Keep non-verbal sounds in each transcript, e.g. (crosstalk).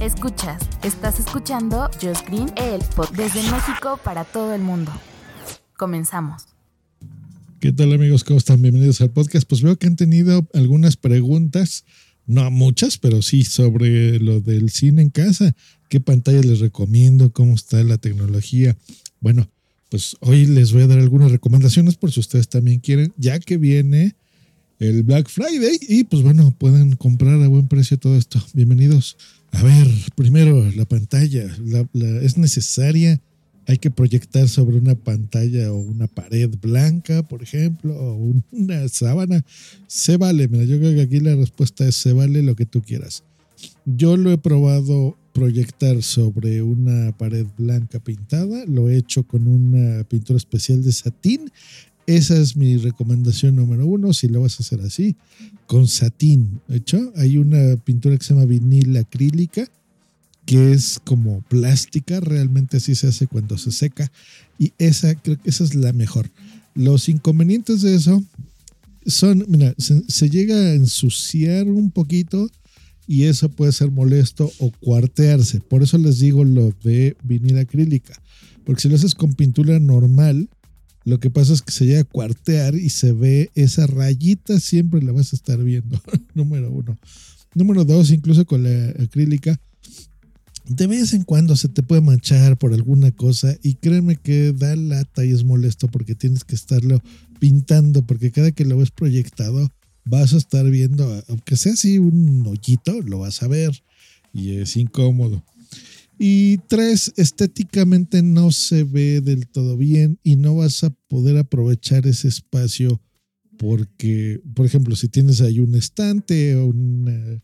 Escuchas, estás escuchando Just Green, el podcast desde México para todo el mundo. Comenzamos. ¿Qué tal amigos? ¿Cómo están? Bienvenidos al podcast. Pues veo que han tenido algunas preguntas, no muchas, pero sí sobre lo del cine en casa. ¿Qué pantalla les recomiendo? ¿Cómo está la tecnología? Bueno, pues hoy les voy a dar algunas recomendaciones por si ustedes también quieren, ya que viene el Black Friday y pues bueno, pueden comprar a buen precio todo esto. Bienvenidos. A ver, primero la pantalla, es necesaria. Hay que proyectar sobre una pantalla o una pared blanca, por ejemplo, o una sábana. Se vale, mira, yo creo que aquí la respuesta es se vale lo que tú quieras. Yo lo he probado proyectar sobre una pared blanca pintada, lo he hecho con una pintura especial de satín esa es mi recomendación número uno, si lo vas a hacer así, con satín. hecho, hay una pintura que se llama vinil acrílica, que es como plástica, realmente así se hace cuando se seca, y esa creo que esa es la mejor. Los inconvenientes de eso son, mira, se, llega a ensuciar un poquito y eso puede ser molesto o cuartearse. Por eso les digo lo de vinil acrílica, porque si lo haces con pintura normal, lo que pasa es que se llega a cuartear y se ve esa rayita, siempre la vas a estar viendo. (laughs) Número uno. Número dos, incluso con la acrílica, de vez en cuando se te puede manchar por alguna cosa y créeme que da lata y es molesto porque tienes que estarlo pintando porque cada que lo ves proyectado vas a estar viendo, aunque sea así un hoyito, lo vas a ver y es incómodo. Y tres, estéticamente no se ve del todo bien y no vas a poder aprovechar ese espacio porque, por ejemplo, si tienes ahí un estante o una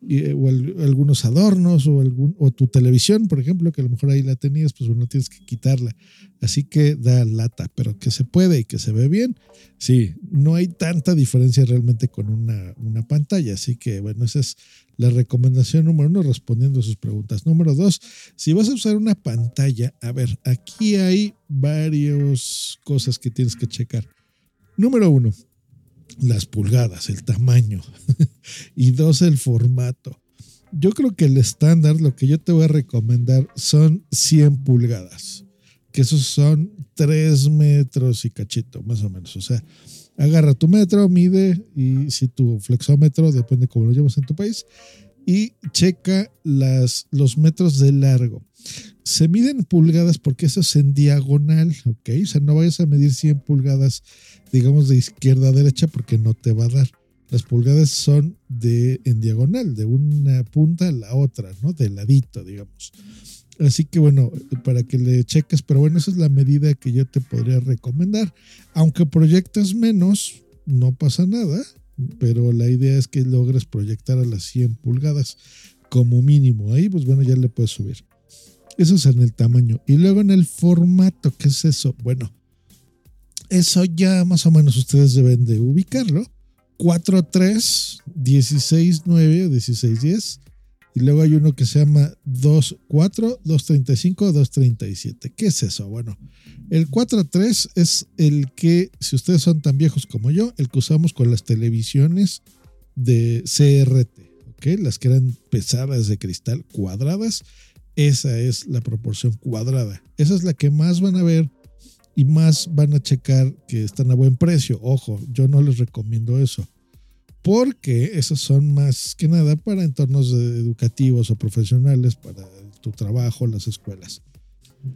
o algunos adornos o, algún, o tu televisión, por ejemplo, que a lo mejor ahí la tenías, pues bueno, tienes que quitarla. Así que da lata, pero que se puede y que se ve bien. Sí, no hay tanta diferencia realmente con una, una pantalla. Así que bueno, esa es la recomendación número uno respondiendo a sus preguntas. Número dos, si vas a usar una pantalla, a ver, aquí hay varias cosas que tienes que checar. Número uno, las pulgadas, el tamaño. (laughs) y dos, el formato. Yo creo que el estándar, lo que yo te voy a recomendar son 100 pulgadas, que esos son 3 metros y cachito, más o menos. O sea, agarra tu metro, mide y si tu flexómetro, depende cómo lo llevas en tu país, y checa las, los metros de largo. Se miden pulgadas porque eso es en diagonal, ¿ok? O sea, no vayas a medir 100 pulgadas digamos, de izquierda a derecha porque no te va a dar. Las pulgadas son de en diagonal, de una punta a la otra, ¿no? De ladito, digamos. Así que bueno, para que le cheques, pero bueno, esa es la medida que yo te podría recomendar. Aunque proyectes menos, no pasa nada, pero la idea es que logres proyectar a las 100 pulgadas como mínimo. Ahí, pues bueno, ya le puedes subir. Eso es en el tamaño. Y luego en el formato, ¿qué es eso? Bueno, eso ya más o menos ustedes deben de ubicarlo. 4.3, 16.9 o 16.10. Y luego hay uno que se llama 2.4, 2.35, 2.37. ¿Qué es eso? Bueno, el 4.3 es el que, si ustedes son tan viejos como yo, el que usamos con las televisiones de CRT, ¿ok? Las que eran pesadas de cristal cuadradas. Esa es la proporción cuadrada. Esa es la que más van a ver y más van a checar que están a buen precio. Ojo, yo no les recomiendo eso. Porque esos son más que nada para entornos educativos o profesionales, para tu trabajo, las escuelas.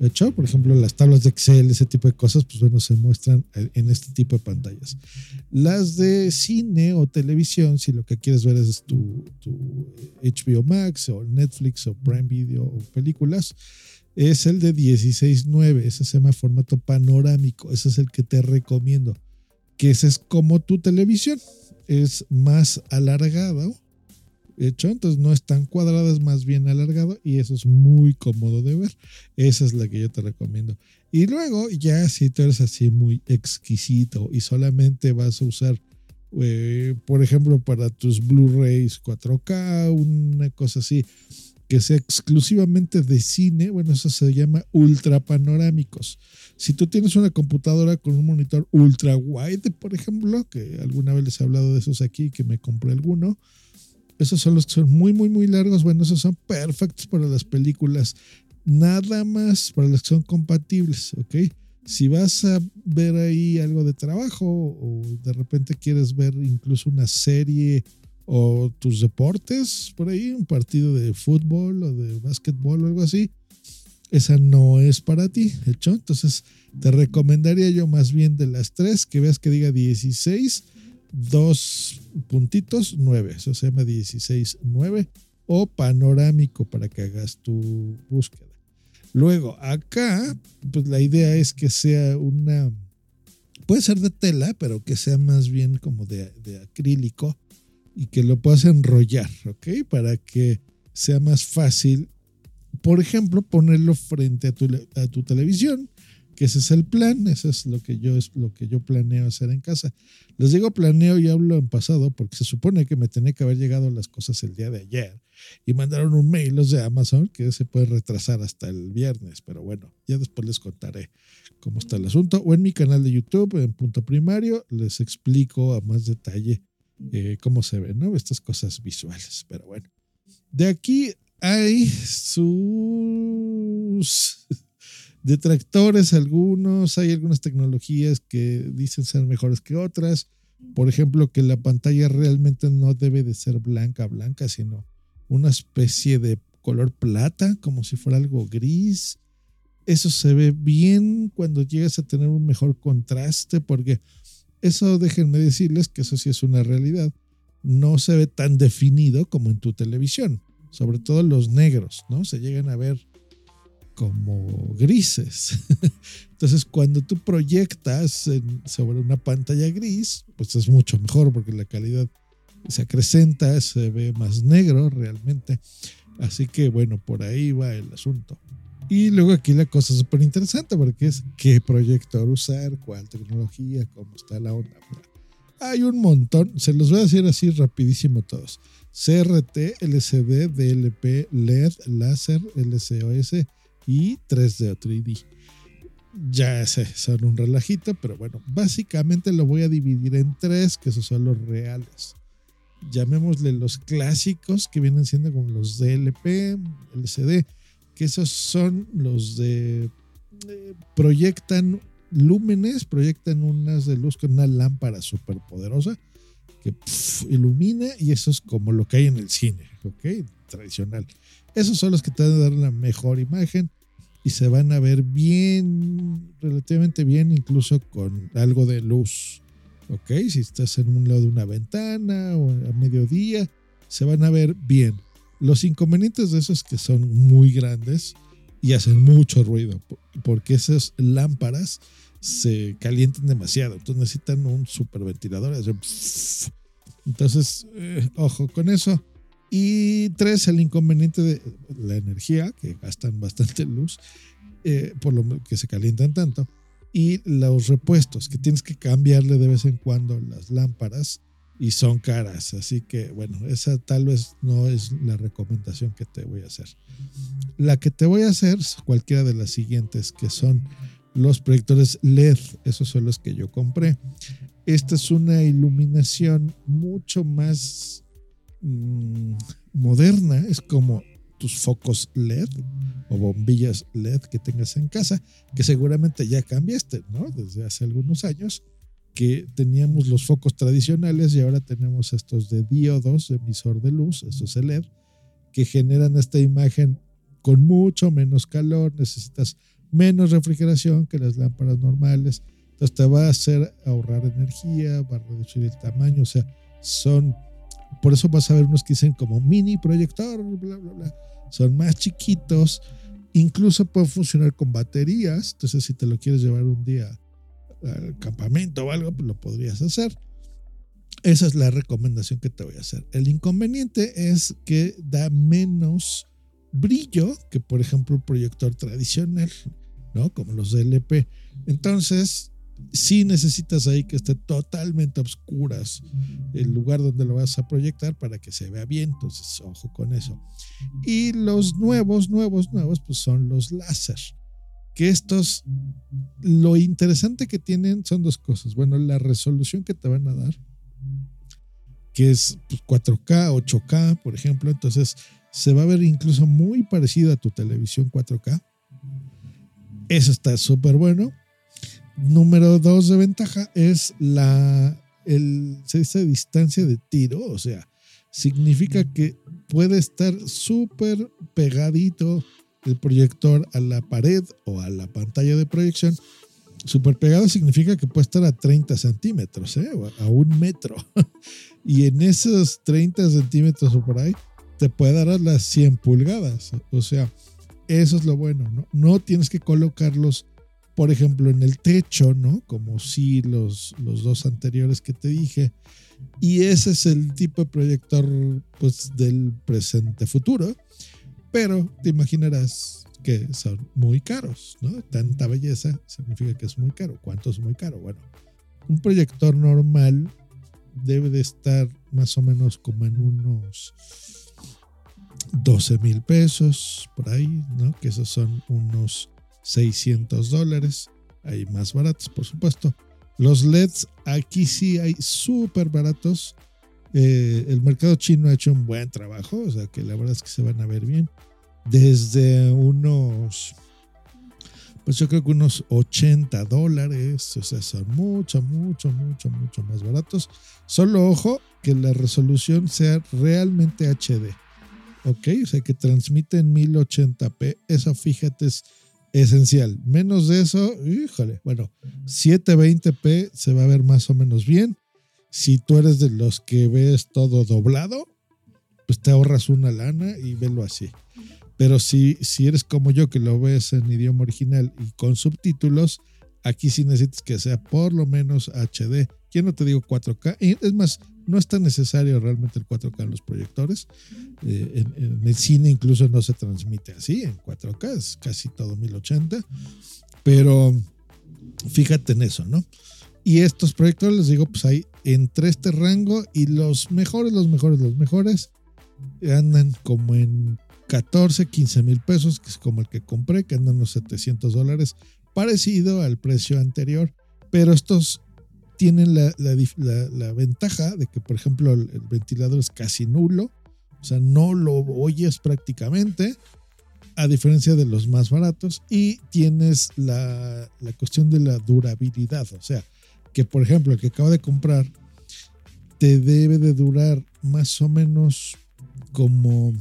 Hecho, por ejemplo, las tablas de Excel, ese tipo de cosas, pues bueno, se muestran en este tipo de pantallas. Las de cine o televisión, si lo que quieres ver es tu, HBO Max o Netflix o Prime Video o películas, es el de 16.9. Ese se llama formato panorámico. Ese es el que te recomiendo. Que ese es como tu televisión. Es más alargado. Hecho, entonces no es tan cuadrado, es más bien alargado y eso es muy cómodo de ver. Esa es la que yo te recomiendo. Y luego ya si tú eres así muy exquisito y solamente vas a usar, eh, por ejemplo, para tus Blu-rays 4K, una cosa así, que sea exclusivamente de cine, bueno, eso se llama ultra panorámicos. Si tú tienes una computadora con un monitor ultra wide, por ejemplo, que alguna vez les he hablado de esos aquí, que me compré alguno, esos son los que son muy, muy, muy largos. Bueno, esos son perfectos para las películas. Nada más para los que son compatibles, ¿ok? Si vas a ver ahí algo de trabajo o de repente quieres ver incluso una serie o tus deportes por ahí, un partido de fútbol o de básquetbol o algo así, esa no es para ti, hecho. Entonces, te recomendaría yo más bien de las tres que veas que diga 16 dos puntitos, 9. Eso se llama 16, 9 o panorámico para que hagas tu búsqueda. Luego, acá, pues la idea es que sea una, puede ser de tela, pero que sea más bien como de, acrílico y que lo puedas enrollar, ¿ok? Para que sea más fácil, por ejemplo, ponerlo frente a tu, a tu televisión ese es el plan, eso es lo que yo es lo que yo planeo hacer en casa. Les digo planeo y hablo en pasado porque se supone que me tenía que haber llegado las cosas el día de ayer y mandaron un mail los de Amazon que se puede retrasar hasta el viernes, pero bueno, ya después les contaré cómo está el asunto o en mi canal de YouTube en punto primario les explico a más detalle eh, cómo se ven, ¿no? Estas cosas visuales, pero bueno. De aquí hay sus detractores algunos, hay algunas tecnologías que dicen ser mejores que otras. Por ejemplo, que la pantalla realmente no debe de ser blanca, blanca, sino una especie de color plata, como si fuera algo gris. Eso se ve bien cuando llegas a tener un mejor contraste, porque eso déjenme decirles que eso sí es una realidad. No se ve tan definido como en tu televisión, sobre todo los negros, ¿no? Se llegan a ver como grises. (laughs) Entonces, cuando tú proyectas sobre una pantalla gris, pues es mucho mejor porque la calidad se acrecenta, se ve más negro realmente. Así que bueno, por ahí va el asunto. Y luego aquí la cosa súper interesante porque es qué proyector usar, cuál tecnología, cómo está la onda. Hay un montón, se los voy a decir así rapidísimo todos. CRT, LCD, DLP, LED, láser, LCOS, y 3D o 3D. Ya sé, son un relajito, pero bueno, básicamente lo voy a dividir en tres, que esos son los reales. Llamémosle los clásicos, que vienen siendo como los DLP, LCD, que esos son los de... Eh, proyectan lúmenes, proyectan unas de luz con una lámpara súper poderosa que ilumina y eso es como lo que hay en el cine, ¿ok? Tradicional. Esos son los que te van a dar la mejor imagen y se van a ver bien, relativamente bien, incluso con algo de luz. ¿Ok? Si estás en un lado de una ventana o a mediodía, se van a ver bien. Los inconvenientes de esos es que son muy grandes y hacen mucho ruido, porque esas lámparas se calientan demasiado, entonces necesitan un superventilador. Entonces, eh, ojo con eso. Y tres, el inconveniente de la energía, que gastan bastante luz, eh, por lo que se calientan tanto. Y los repuestos, que tienes que cambiarle de vez en cuando las lámparas y son caras. Así que, bueno, esa tal vez no es la recomendación que te voy a hacer. La que te voy a hacer es cualquiera de las siguientes, que son los proyectores LED. Esos son los que yo compré. Esta es una iluminación mucho más Mm, moderna es como tus focos LED o bombillas LED que tengas en casa, que seguramente ya cambiaste, ¿no? Desde hace algunos años que teníamos los focos tradicionales y ahora tenemos estos de diodos, emisor de luz, estos LED, que generan esta imagen con mucho menos calor, necesitas menos refrigeración que las lámparas normales, entonces te va a hacer ahorrar energía, va a reducir el tamaño, o sea, son por eso vas a ver unos que dicen como mini proyector, bla, bla, bla. Son más chiquitos. Incluso pueden funcionar con baterías. Entonces, si te lo quieres llevar un día al campamento o algo, pues lo podrías hacer. esa es la recomendación que te voy a hacer. El inconveniente es que da menos brillo que, por ejemplo, un proyector tradicional, ¿no? Como los DLP. Entonces, sí necesitas ahí que esté totalmente a oscuras el lugar donde lo vas a proyectar para que se vea bien. Entonces, ojo con eso. Y los nuevos, nuevos, nuevos, pues son los láser. Que estos, lo interesante que tienen son dos cosas. Bueno, la resolución que te van a dar, que es 4K, pues, 8K, por ejemplo. Entonces, se va a ver incluso muy parecido a tu televisión 4K. Eso está súper bueno Número dos de ventaja es la el, se dice distancia de tiro, o sea, significa que puede estar súper pegadito el proyector a la pared o a la pantalla de proyección. Súper pegado significa que puede estar a 30 centímetros, ¿eh? a un metro. (laughs) y en esos 30 centímetros o por ahí, te puede dar a las 100 pulgadas. O sea, eso es lo bueno, ¿no? No tienes que colocarlos por ejemplo, en el techo, ¿no? Como si los, los dos anteriores que te dije. Y ese es el tipo de proyector, pues, del presente futuro. Pero te imaginarás que son muy caros, ¿no? Tanta belleza significa que es muy caro. ¿Cuánto es muy caro? Bueno, un proyector normal debe de estar más o menos como en unos 12 mil pesos, por ahí, ¿no? Que esos son unos 600 dólares. Hay más baratos, por supuesto. Los LEDs aquí sí hay súper baratos. Eh, el mercado chino ha hecho un buen trabajo, o sea que la verdad es que se van a ver bien. Desde unos, pues yo creo que unos 80 dólares, o sea, son mucho, mucho, mucho, mucho más baratos. Solo ojo que la resolución sea realmente HD. Ok, o sea que transmite en 1080p. Eso fíjate es esencial. Menos de eso, híjole, bueno, 720p se va a ver más o menos bien. Si tú eres de los que ves todo doblado, pues te ahorras una lana y velo así. Pero si, si eres como yo que lo ves en idioma original y con subtítulos, aquí sí necesitas que sea por lo menos HD. Ya no te digo 4K. Es más, no es tan necesario realmente el 4K en los proyectores. Eh, en, el cine incluso no se transmite así en 4K, es casi todo 1080. Pero fíjate en eso, ¿no? Y estos proyectores, les digo, pues hay entre este rango y los mejores, los mejores, los mejores andan como en 14, 15 mil pesos, que es como el que compré, que andan unos 700 dólares, parecido al precio anterior. Pero estos tienen la, ventaja de que, por ejemplo, el, ventilador es casi nulo, o sea, no lo oyes prácticamente, a diferencia de los más baratos, y tienes la, cuestión de la durabilidad, o sea, que por ejemplo, el que acabo de comprar te debe de durar más o menos como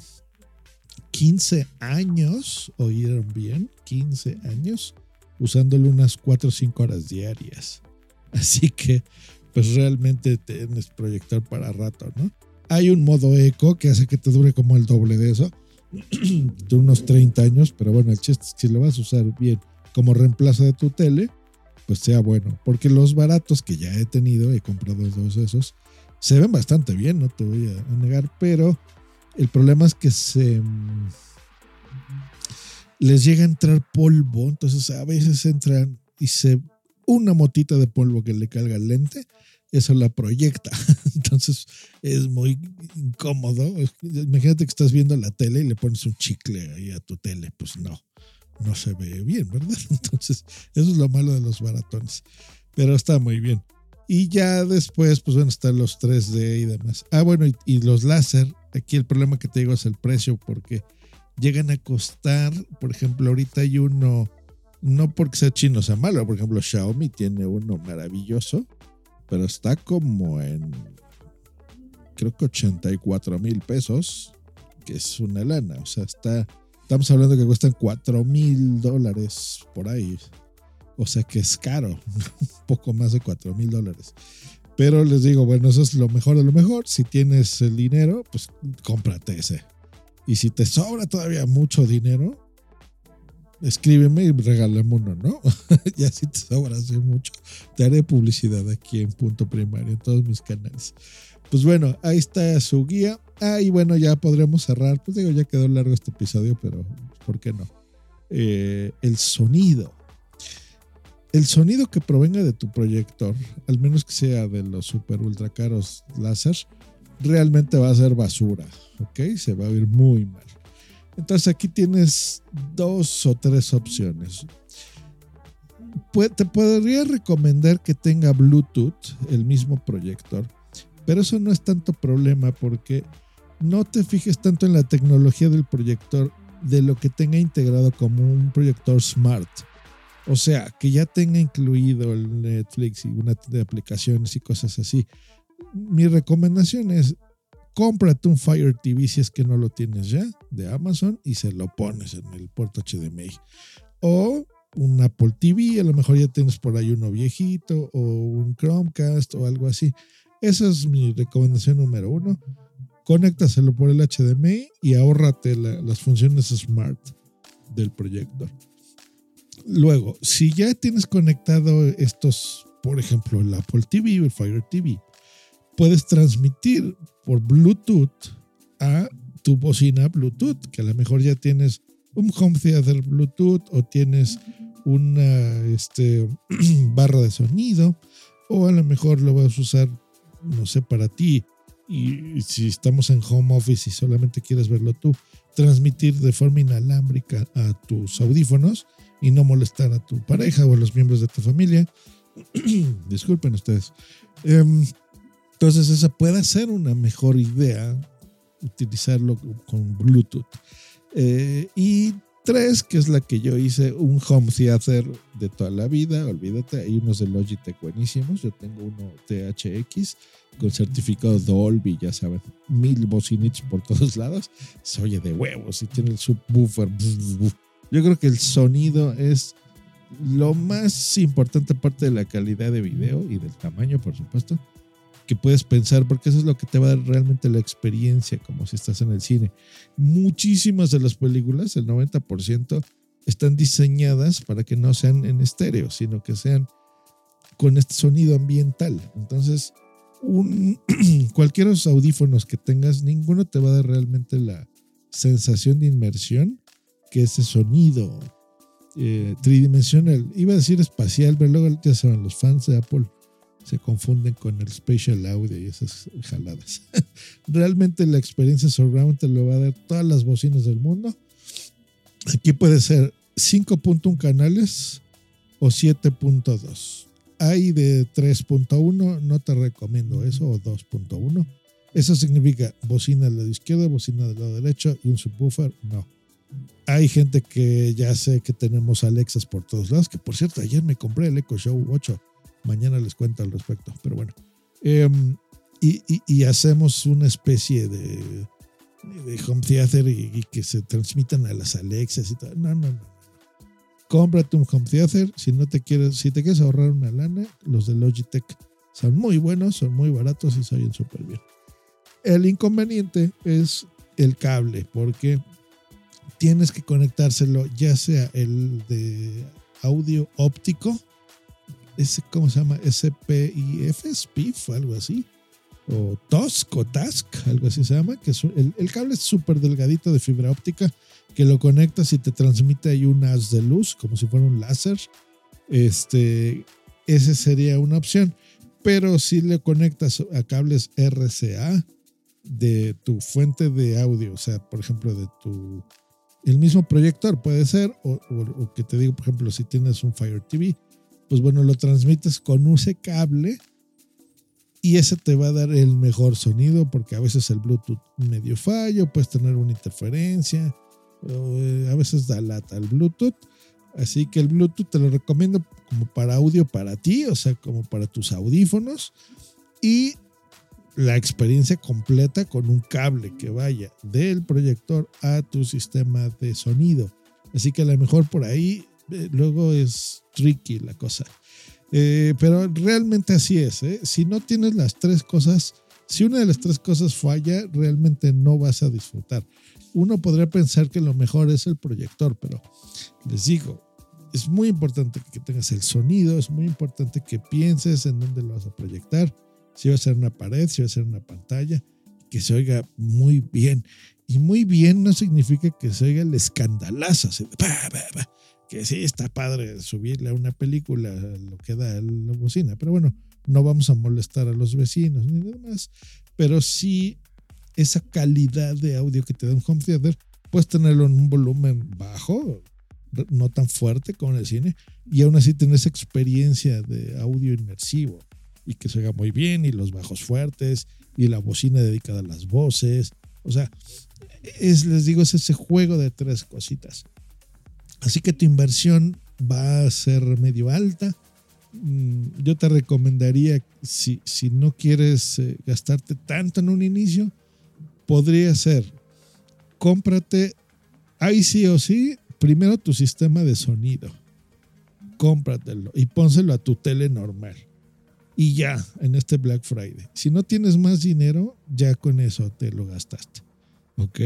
15 años, oyeron bien, 15 años, usándolo unas 4 o 5 horas diarias. (laughs) Así que, pues realmente tienes proyector para rato, ¿no? Hay un modo eco que hace que te dure como el doble de eso, (clears throat) de unos 30 años, pero bueno, el chiste si lo vas a usar bien como reemplazo de tu tele, pues sea bueno. Porque los baratos que ya he tenido, he comprado dos de esos, se ven bastante bien, no te voy a negar, pero el problema es que se les llega a entrar polvo, entonces a veces entran y se una motita de polvo que le carga el lente, eso la proyecta. (laughs) Entonces es muy incómodo. Imagínate que estás viendo la tele y le pones un chicle ahí a tu tele. Pues no, no se ve bien, ¿verdad? (laughs) Entonces eso es lo malo de los baratones. Pero está muy bien. Y ya después, pues bueno, están los 3D y demás. Ah, bueno, y, y los láser. Aquí el problema que te digo es el precio, porque llegan a costar, por ejemplo, ahorita hay uno no porque sea chino sea malo. Por ejemplo, Xiaomi tiene uno maravilloso, pero está como en, creo que 84 mil pesos, que es una lana. O sea, está, estamos hablando que cuestan 4 mil dólares por ahí. O sea que es caro, (laughs) un poco más de 4 mil dólares. Pero les digo, bueno, eso es lo mejor de lo mejor. Si tienes el dinero, pues cómprate ese. Y si te sobra todavía mucho dinero, escríbeme y regálame uno, ¿no? (laughs) ya si te sobra hace mucho, te haré publicidad aquí en Punto Primario, en todos mis canales. Pues bueno, ahí está su guía. Ah, y bueno, ya podremos cerrar. Pues digo, ya quedó largo este episodio, pero ¿por qué no? Eh, el sonido. El sonido que provenga de tu proyector, al menos que sea de los super ultra caros láser, realmente va a ser basura, ¿ok? Se va a oír muy mal. Entonces aquí tienes dos o tres opciones. Te podría recomendar que tenga Bluetooth, el mismo proyector, pero eso no es tanto problema porque no te fijes tanto en la tecnología del proyector de lo que tenga integrado como un proyector smart. O sea, que ya tenga incluido el Netflix y una de aplicaciones y cosas así. Mi recomendación es cómprate un Fire TV si es que no lo tienes ya de Amazon y se lo pones en el puerto HDMI. O un Apple TV, a lo mejor ya tienes por ahí uno viejito o un Chromecast o algo así. Esa es mi recomendación número uno. Conéctaselo por el HDMI y ahórrate las funciones smart del proyector. Luego, si ya tienes conectado estos, por ejemplo, el Apple TV o el Fire TV, puedes transmitir por Bluetooth a tu bocina Bluetooth, que a lo mejor ya tienes un home theater Bluetooth o tienes una este, (clears throat) barra de sonido o a lo mejor lo vas a usar, no sé, para ti. Y si estamos en home office y solamente quieres verlo tú, transmitir de forma inalámbrica a tus audífonos y no molestar a tu pareja o a los miembros de tu familia. (clears throat) Disculpen ustedes. Em, entonces esa puede ser una mejor idea utilizarlo con Bluetooth. Eh, y tres, que es la que yo hice, un home theater de toda la vida, olvídate, hay unos de Logitech buenísimos, yo tengo uno THX con certificado Dolby, ya saben, mil bocinitos por todos lados, se oye de huevos y tiene el subwoofer. Yo creo que el sonido es lo más importante aparte de la calidad de video y del tamaño, por supuesto que puedes pensar, porque eso es lo que te va a dar realmente la experiencia, como si estás en el cine. Muchísimas de las películas, el 90%, están diseñadas para que no sean en estéreo, sino que sean con este sonido ambiental. Entonces, un, (clears throat) audífonos que tengas, ninguno te va a dar realmente la sensación de inmersión que ese sonido eh, tridimensional, iba a decir espacial, pero luego ya saben, los fans de Apple se confunden con el spatial audio y esas jaladas. (laughs) Realmente la experiencia surround te lo va a dar todas las bocinas del mundo. Aquí puede ser 5.1 canales o 7.2. Hay de 3.1, no te recomiendo eso, o 2.1. Eso significa bocina del lado izquierdo, bocina del lado derecho y un subwoofer. No. Hay gente que ya sé que tenemos Alexas por todos lados, que por cierto, ayer me compré el Echo Show 8 Mañana les cuento al respecto, pero bueno. Em, y, hacemos una especie de, de home theater y, que se transmitan a las Alexas y tal. No, no, no. Cómprate un home theater. Si no te quieres, si te quieres ahorrar una lana, los de Logitech son muy buenos, son muy baratos y se oyen súper bien. El inconveniente es el cable, porque tienes que conectárselo, ya sea el de audio óptico ese, ¿cómo se llama? SPIF, SPIF, algo así. O TOSC o TASC, algo así se llama. Que el, cable es súper delgadito de fibra óptica que lo conectas y te transmite ahí un haz de luz, como si fuera un láser. Este, ese sería una opción. Pero si le conectas a cables RCA de tu fuente de audio, o sea, por ejemplo, de tu el mismo proyector puede ser, o, o, que te digo, por ejemplo, si tienes un Fire TV, pues bueno, lo transmites con ese cable y ese te va a dar el mejor sonido porque a veces el Bluetooth medio fallo, puedes tener una interferencia, eh, a veces da lata el Bluetooth. Así que el Bluetooth te lo recomiendo como para audio para ti, o sea, como para tus audífonos. Y la experiencia completa con un cable que vaya del proyector a tu sistema de sonido. Así que a lo mejor por ahí luego es tricky la cosa. Eh, pero realmente así es. ¿eh? Si no tienes las tres cosas, si una de las tres cosas falla, realmente no vas a disfrutar. uno podría pensar que lo mejor es el proyector, pero les digo, es muy importante que tengas el sonido, es muy importante que pienses en dónde lo vas a proyectar, si va a ser una pared, si va a ser una pantalla, que se oiga muy bien. Y muy bien no significa que se oiga el escandalazo, que sí está padre subirle a una película lo que da la bocina, pero bueno, no vamos a molestar a los vecinos ni nada más, pero sí esa calidad de audio que te da un home theater, puedes tenerlo en un volumen bajo, no tan fuerte como en el cine, y aún así tener esa experiencia de audio inmersivo y que se oiga muy bien, y los bajos fuertes, y la bocina dedicada a las voces. O sea, es, les digo, es ese juego de tres cositas. Así que tu inversión va a ser medio alta. Mm, yo te recomendaría, si, no quieres eh, gastarte tanto en un inicio, podría ser, cómprate, ahí sí o sí, primero tu sistema de sonido. Cómpratelo y pónselo a tu tele normal. Y ya, en este Black Friday. Si no tienes más dinero, ya con eso te lo gastaste. ¿Ok?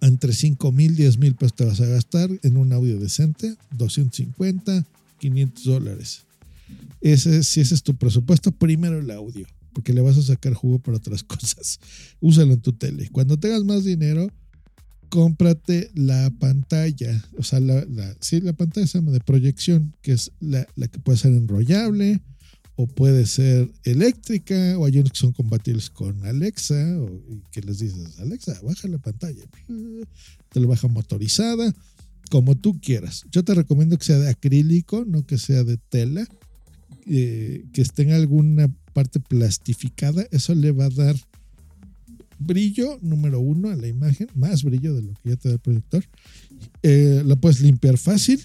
Entre 5 mil, 10 mil pesos te vas a gastar en un audio decente, 250, 500 dólares. Ese, si ese es tu presupuesto, primero el audio porque le vas a sacar jugo para otras (laughs) cosas. Úsalo en tu tele. Cuando tengas más dinero, cómprate la pantalla, o sea, la, sí, la pantalla se llama de proyección, que es la, que puede ser enrollable o puede ser eléctrica, o hay unos que son compatibles con Alexa, o que les dices, Alexa, baja la pantalla, (laughs) te lo baja motorizada, como tú quieras. Yo te recomiendo que sea de acrílico, no que sea de tela, eh, que tenga alguna parte plastificada, eso le va a dar brillo, número uno, a la imagen, más brillo de lo que ya te da el proyector. Eh, lo puedes limpiar fácil,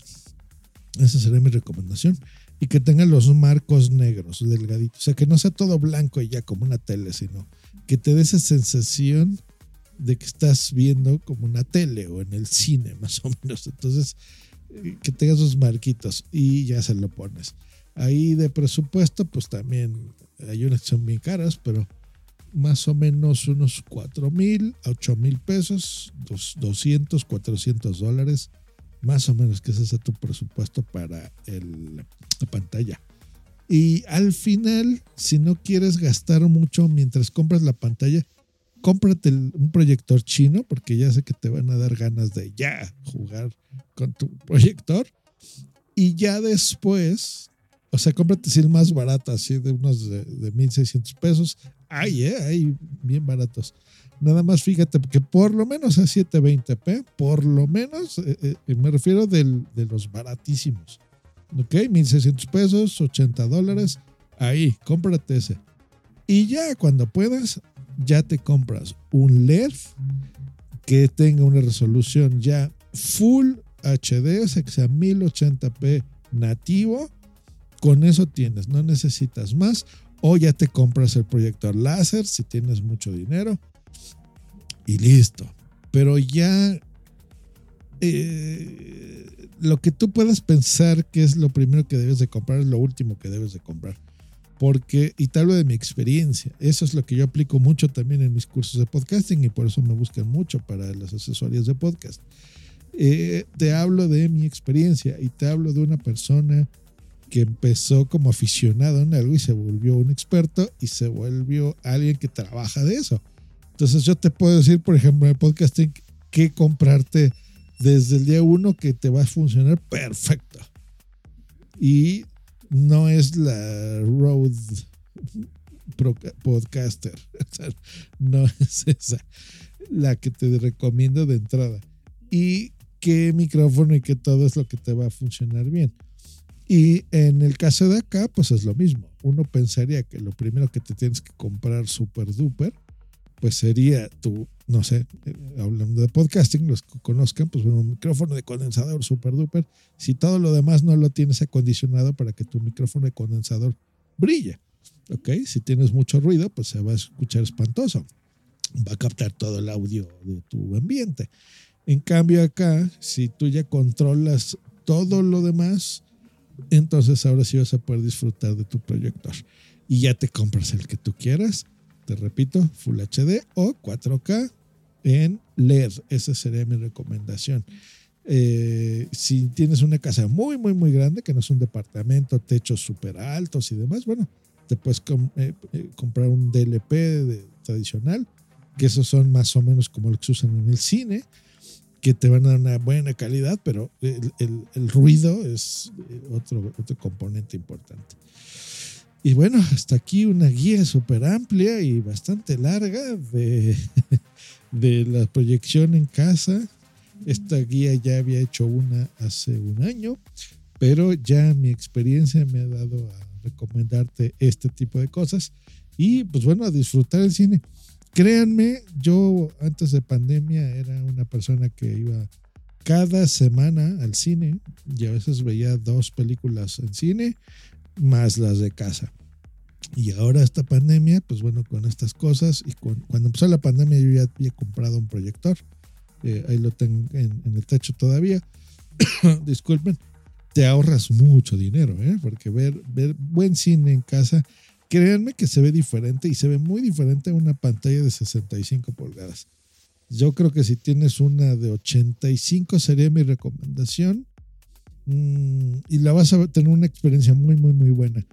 esa sería mi recomendación. Y que tenga los marcos negros, delgaditos. O sea, que no sea todo blanco y ya como una tele, sino que te dé esa sensación de que estás viendo como una tele o en el cine, más o menos. Entonces, eh, que tenga esos marquitos y ya se lo pones. Ahí de presupuesto, pues también hay unas que son bien caras, pero más o menos unos 4 mil a 8 mil pesos, 200, 400 dólares, más o menos que ese es tu presupuesto para la pantalla. Y al final, si no quieres gastar mucho mientras compras la pantalla, cómprate un proyector chino, porque ya sé que te van a dar ganas de ya jugar con tu proyector. Y ya después o sea, cómprate si el más barato, así de unos de, de 1600 pesos. Ay, eh, hay bien baratos. Nada más fíjate que por lo menos a 720p, por lo menos, eh, eh, me refiero de los baratísimos. ¿Ok? 1600 pesos, 80 dólares. Ahí, cómprate ese. Y ya cuando puedas, ya te compras un LED que tenga una resolución ya full HD, o sea que sea 1080p nativo con eso tienes, no necesitas más. O ya te compras el proyector láser si tienes mucho dinero. Y listo. Pero ya eh, lo que tú puedas pensar que es lo primero que debes de comprar es lo último que debes de comprar. Porque, y te hablo de mi experiencia, eso es lo que yo aplico mucho también en mis cursos de podcasting y por eso me buscan mucho para las asesorías de podcast. Eh, te hablo de mi experiencia y te hablo de una persona que empezó como aficionado en algo y se volvió un experto y se volvió alguien que trabaja de eso. Entonces yo te puedo decir, por ejemplo, en el podcasting, que comprarte desde el día uno que te va a funcionar perfecto. Y no es la Road Podcaster. (laughs) no es esa la que te recomiendo de entrada. Y qué micrófono y qué todo es lo que te va a funcionar bien. Y en el caso de acá, pues es lo mismo. Uno pensaría que lo primero que te tienes que comprar super duper, pues sería tu, no sé, eh, hablando de podcasting, los que conozcan, pues un micrófono de condensador super duper. Si todo lo demás no lo tienes acondicionado para que tu micrófono de condensador brille, ¿ok? Si tienes mucho ruido, pues se va a escuchar espantoso. Va a captar todo el audio de tu ambiente. En cambio acá, si tú ya controlas todo lo demás, entonces ahora sí vas a poder disfrutar de tu proyector. Y ya te compras el que tú quieras. Te repito, Full HD o 4K en LED. Esa sería mi recomendación. Eh, si tienes una casa muy, muy, muy grande, que no es un departamento, techos súper altos y demás, bueno, te puedes eh, eh, comprar un DLP tradicional, que esos son más o menos como los que usan en el cine, que te van a dar una buena calidad, pero el, ruido es otro, otro componente importante. Y bueno, hasta aquí una guía súper amplia y bastante larga de, (laughs) de la proyección en casa. Esta guía ya había hecho una hace un año, pero ya mi experiencia me ha dado a recomendarte este tipo de cosas y pues bueno, a disfrutar el cine. Créanme, yo antes de pandemia era una persona que iba cada semana al cine y a veces veía dos películas en cine más las de casa. Y ahora esta pandemia, pues bueno, con estas cosas, y cuando empezó la pandemia yo ya había comprado un proyector, eh, ahí lo tengo en, el techo todavía, (coughs) disculpen, te ahorras mucho dinero, ¿eh? porque ver, ver buen cine en casa, créanme que se ve diferente y se ve muy diferente a una pantalla de 65 pulgadas. Yo creo que si tienes una de 85 sería mi recomendación mm, y la vas a tener una experiencia muy, muy, muy buena.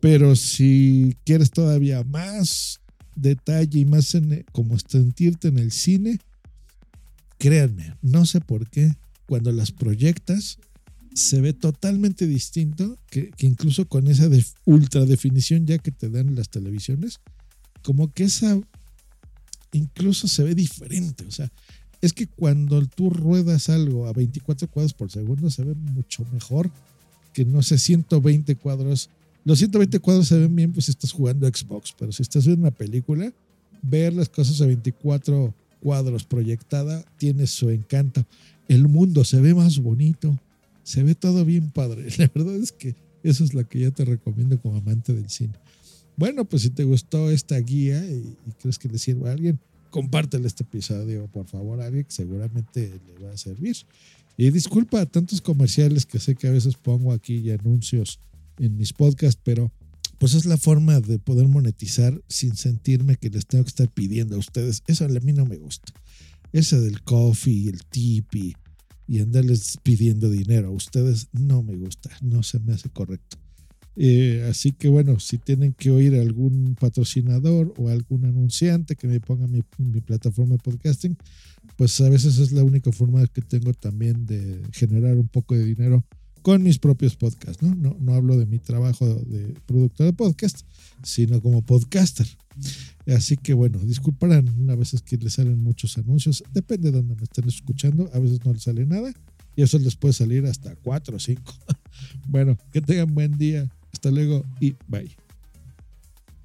Pero si quieres todavía más detalle y más como sentirte en el cine, créanme, no sé por qué, cuando las proyectas se ve totalmente distinto que, incluso con esa ultra definición ya que te dan las televisiones, como que esa incluso se ve diferente. O sea, es que cuando tú ruedas algo a 24 cuadros por segundo se ve mucho mejor que no sé, 120 cuadros los 120 cuadros se ven bien, pues si estás jugando Xbox, pero si estás viendo una película, ver las cosas a 24 cuadros proyectada tiene su encanto. El mundo se ve más bonito, se ve todo bien padre. (laughs) La verdad es que eso es lo que yo te recomiendo como amante del cine. Bueno, pues si te gustó esta guía y, crees que le sirva a alguien, compártele este episodio, por favor, a alguien que seguramente le va a servir. Y disculpa a tantos comerciales que sé que a veces pongo aquí y anuncios en mis podcasts, pero pues es la forma de poder monetizar sin sentirme que les tengo que estar pidiendo a ustedes. Eso a mí no me gusta. Ese del coffee el tip y, andarles pidiendo dinero a ustedes no me gusta, no se me hace correcto. Eh, así que bueno, si tienen que oír algún patrocinador o algún anunciante que me ponga mi, mi plataforma de podcasting, pues a veces es la única forma que tengo también de generar un poco de dinero con mis propios podcasts, ¿no? No, no hablo de mi trabajo de productor de podcast, sino como podcaster. Así que bueno, disculparán a veces que les salen muchos anuncios, depende de dónde me estén escuchando, a veces no les sale nada y eso les puede salir hasta cuatro o cinco. (laughs) bueno, que tengan buen día, hasta luego y bye.